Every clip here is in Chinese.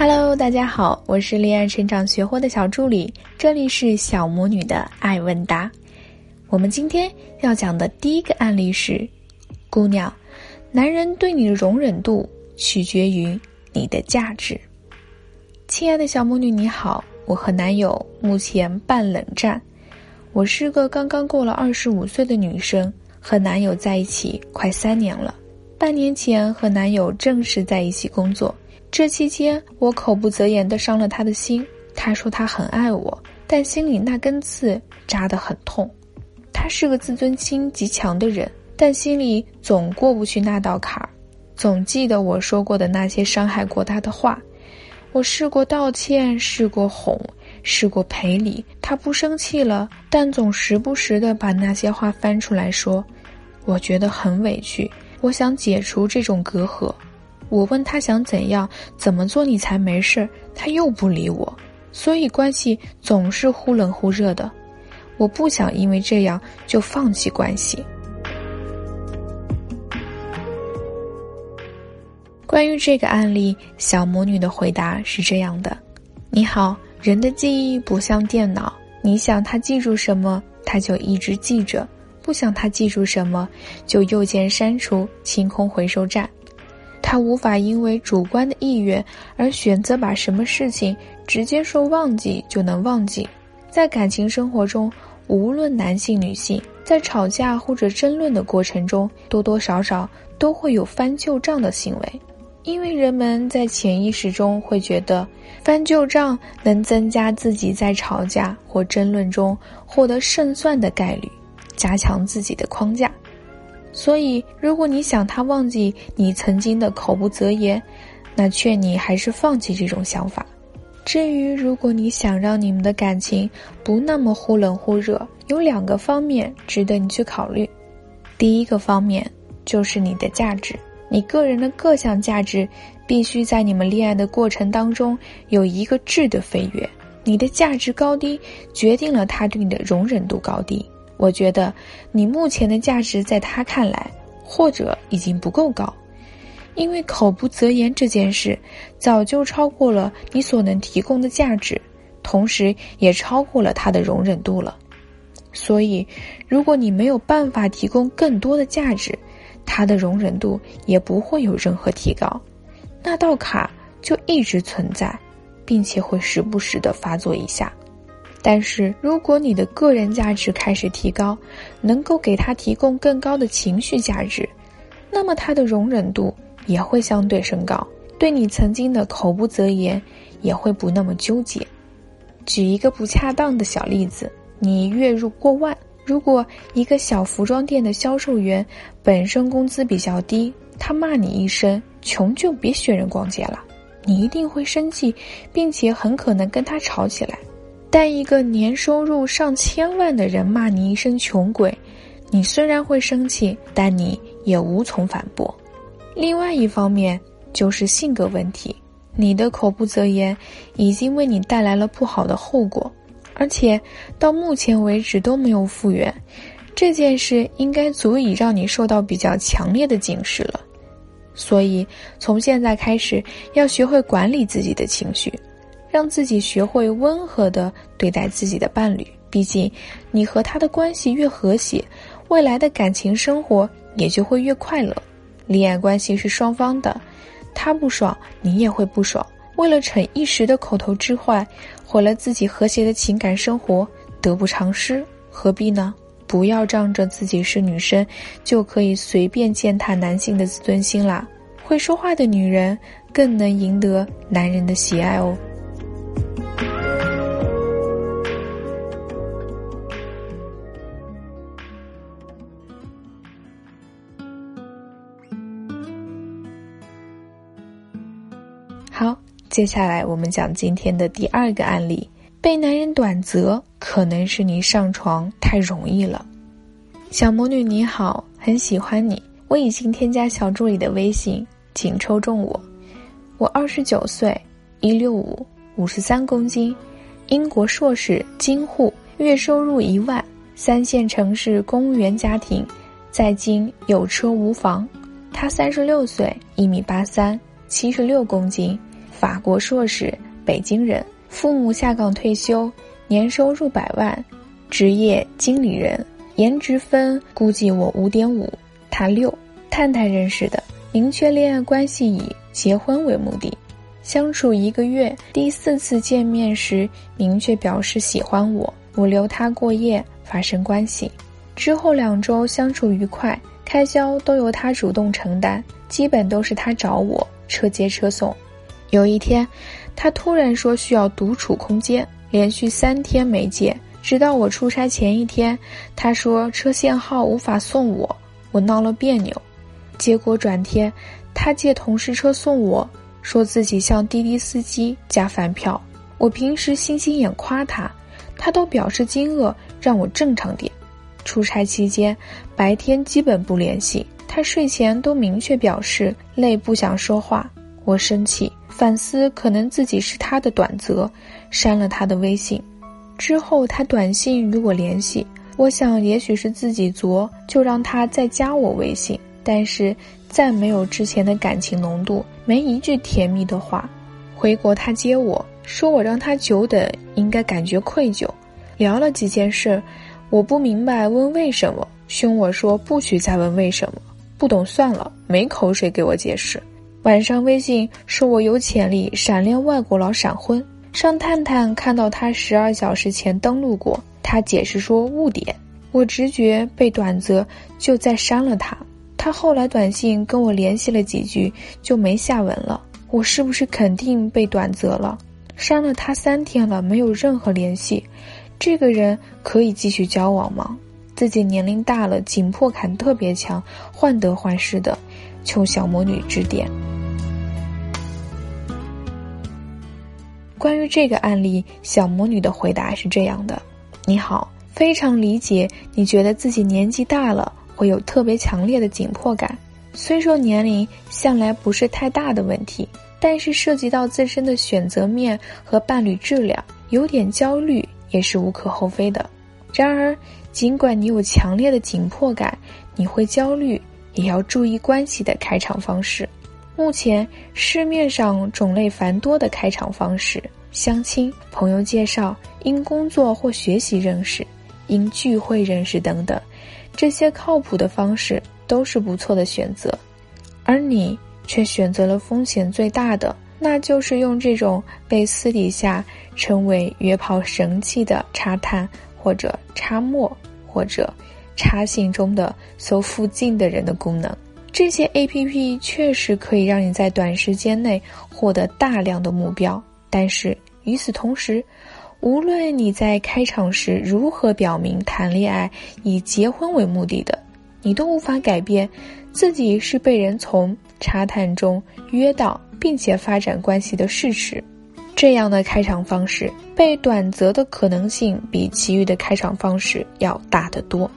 Hello，大家好，我是恋爱成长学会的小助理，这里是小魔女的爱问答。我们今天要讲的第一个案例是：姑娘，男人对你的容忍度取决于你的价值。亲爱的小魔女你好，我和男友目前半冷战。我是个刚刚过了二十五岁的女生，和男友在一起快三年了。半年前和男友正式在一起工作。这期间，我口不择言的伤了他的心。他说他很爱我，但心里那根刺扎得很痛。他是个自尊心极强的人，但心里总过不去那道坎儿，总记得我说过的那些伤害过他的话。我试过道歉，试过哄，试过赔礼，他不生气了，但总时不时的把那些话翻出来说。我觉得很委屈，我想解除这种隔阂。我问他想怎样，怎么做你才没事？他又不理我，所以关系总是忽冷忽热的。我不想因为这样就放弃关系。关于这个案例，小魔女的回答是这样的：你好，人的记忆不像电脑，你想他记住什么，他就一直记着；不想他记住什么，就右键删除，清空回收站。他无法因为主观的意愿而选择把什么事情直接说忘记就能忘记。在感情生活中，无论男性女性，在吵架或者争论的过程中，多多少少都会有翻旧账的行为，因为人们在潜意识中会觉得翻旧账能增加自己在吵架或争论中获得胜算的概率，加强自己的框架。所以，如果你想他忘记你曾经的口不择言，那劝你还是放弃这种想法。至于如果你想让你们的感情不那么忽冷忽热，有两个方面值得你去考虑。第一个方面就是你的价值，你个人的各项价值必须在你们恋爱的过程当中有一个质的飞跃。你的价值高低决定了他对你的容忍度高低。我觉得你目前的价值在他看来，或者已经不够高，因为口不择言这件事早就超过了你所能提供的价值，同时也超过了他的容忍度了。所以，如果你没有办法提供更多的价值，他的容忍度也不会有任何提高，那道卡就一直存在，并且会时不时的发作一下。但是，如果你的个人价值开始提高，能够给他提供更高的情绪价值，那么他的容忍度也会相对升高，对你曾经的口不择言也会不那么纠结。举一个不恰当的小例子，你月入过万，如果一个小服装店的销售员本身工资比较低，他骂你一声“穷就别学人逛街了”，你一定会生气，并且很可能跟他吵起来。但一个年收入上千万的人骂你一声穷鬼，你虽然会生气，但你也无从反驳。另外一方面就是性格问题，你的口不择言已经为你带来了不好的后果，而且到目前为止都没有复原。这件事应该足以让你受到比较强烈的警示了。所以从现在开始，要学会管理自己的情绪。让自己学会温和的对待自己的伴侣，毕竟你和他的关系越和谐，未来的感情生活也就会越快乐。恋爱关系是双方的，他不爽，你也会不爽。为了逞一时的口头之坏，毁了自己和谐的情感生活，得不偿失，何必呢？不要仗着自己是女生，就可以随便践踏男性的自尊心啦。会说话的女人更能赢得男人的喜爱哦。接下来我们讲今天的第二个案例。被男人短择，可能是你上床太容易了。小魔女你好，很喜欢你，我已经添加小助理的微信，请抽中我。我二十九岁，一六五，五十三公斤，英国硕士，京沪，月收入一万，三线城市公务员家庭，在京有车无房。他三十六岁，一米八三，七十六公斤。法国硕士，北京人，父母下岗退休，年收入百万，职业经理人，颜值分估计我五点五，他六。探探认识的，明确恋爱关系以结婚为目的，相处一个月，第四次见面时明确表示喜欢我，我留他过夜发生关系，之后两周相处愉快，开销都由他主动承担，基本都是他找我车接车送。有一天，他突然说需要独处空间，连续三天没接，直到我出差前一天，他说车限号无法送我，我闹了别扭。结果转天，他借同事车送我，说自己像滴滴司机加饭票。我平时星星眼夸他，他都表示惊愕，让我正常点。出差期间，白天基本不联系，他睡前都明确表示累不想说话。我生气，反思可能自己是他的短则，删了他的微信。之后他短信与我联系，我想也许是自己作，就让他再加我微信。但是再没有之前的感情浓度，没一句甜蜜的话。回国他接我说我让他久等，应该感觉愧疚。聊了几件事，我不明白问为什么，凶我说不许再问为什么，不懂算了，没口水给我解释。晚上微信说我有潜力，闪恋外国佬闪婚。上探探看到他十二小时前登录过，他解释说误点。我直觉被短则，就再删了他。他后来短信跟我联系了几句，就没下文了。我是不是肯定被短择了？删了他三天了，没有任何联系，这个人可以继续交往吗？自己年龄大了，紧迫感特别强，患得患失的，求小魔女指点。关于这个案例，小魔女的回答是这样的：你好，非常理解你觉得自己年纪大了。会有特别强烈的紧迫感，虽说年龄向来不是太大的问题，但是涉及到自身的选择面和伴侣质量，有点焦虑也是无可厚非的。然而，尽管你有强烈的紧迫感，你会焦虑，也要注意关系的开场方式。目前市面上种类繁多的开场方式，相亲、朋友介绍、因工作或学习认识、因聚会认识等等。这些靠谱的方式都是不错的选择，而你却选择了风险最大的，那就是用这种被私底下称为“约炮神器”的插探或者插陌或者插信中的搜附近的人的功能。这些 A P P 确实可以让你在短时间内获得大量的目标，但是与此同时。无论你在开场时如何表明谈恋爱以结婚为目的的，你都无法改变自己是被人从茶谈中约到并且发展关系的事实。这样的开场方式被短则的可能性比其余的开场方式要大得多。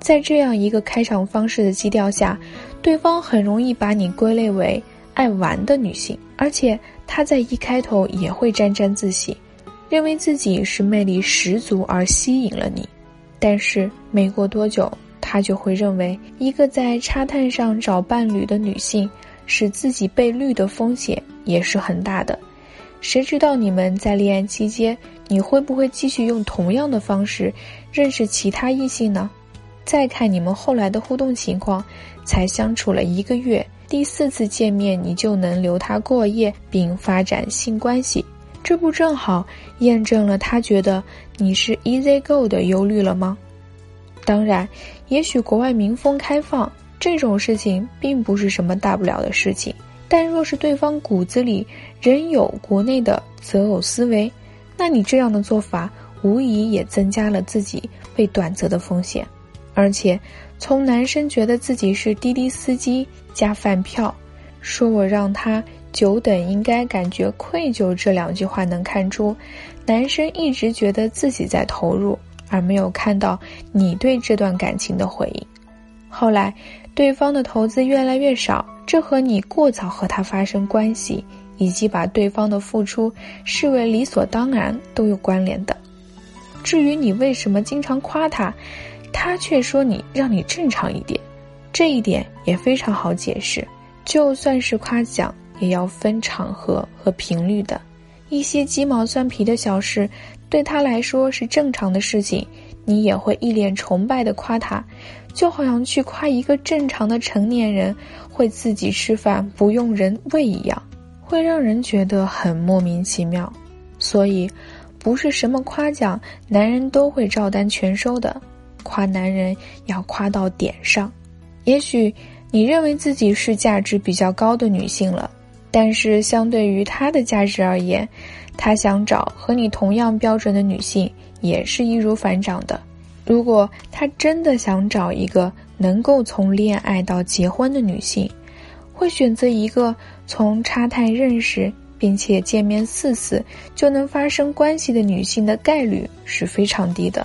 在这样一个开场方式的基调下，对方很容易把你归类为爱玩的女性，而且他在一开头也会沾沾自喜。认为自己是魅力十足而吸引了你，但是没过多久，他就会认为一个在插探上找伴侣的女性，使自己被绿的风险也是很大的。谁知道你们在恋爱期间，你会不会继续用同样的方式认识其他异性呢？再看你们后来的互动情况，才相处了一个月，第四次见面你就能留他过夜并发展性关系。这不正好验证了他觉得你是 easy go 的忧虑了吗？当然，也许国外民风开放，这种事情并不是什么大不了的事情。但若是对方骨子里仍有国内的择偶思维，那你这样的做法无疑也增加了自己被短择的风险。而且，从男生觉得自己是滴滴司机加饭票，说我让他。久等应该感觉愧疚，这两句话能看出，男生一直觉得自己在投入，而没有看到你对这段感情的回应。后来，对方的投资越来越少，这和你过早和他发生关系，以及把对方的付出视为理所当然都有关联的。至于你为什么经常夸他，他却说你让你正常一点，这一点也非常好解释，就算是夸奖。也要分场合和频率的。一些鸡毛蒜皮的小事，对他来说是正常的事情，你也会一脸崇拜的夸他，就好像去夸一个正常的成年人会自己吃饭不用人喂一样，会让人觉得很莫名其妙。所以，不是什么夸奖男人都会照单全收的，夸男人要夸到点上。也许你认为自己是价值比较高的女性了。但是，相对于他的价值而言，他想找和你同样标准的女性也是易如反掌的。如果他真的想找一个能够从恋爱到结婚的女性，会选择一个从插探认识并且见面四次就能发生关系的女性的概率是非常低的。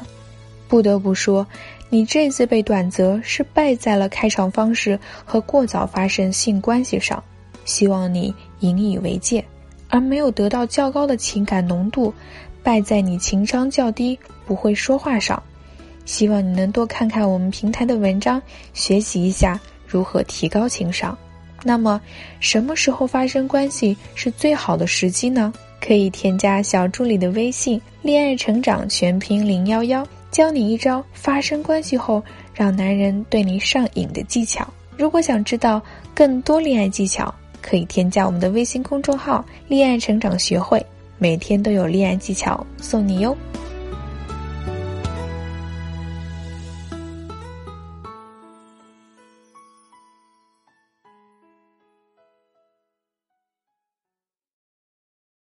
不得不说，你这次被短择是败在了开场方式和过早发生性关系上。希望你引以为戒，而没有得到较高的情感浓度，败在你情商较低、不会说话上。希望你能多看看我们平台的文章，学习一下如何提高情商。那么，什么时候发生关系是最好的时机呢？可以添加小助理的微信“恋爱成长全拼零幺幺”，教你一招发生关系后让男人对你上瘾的技巧。如果想知道更多恋爱技巧，可以添加我们的微信公众号“恋爱成长学会”，每天都有恋爱技巧送你哟。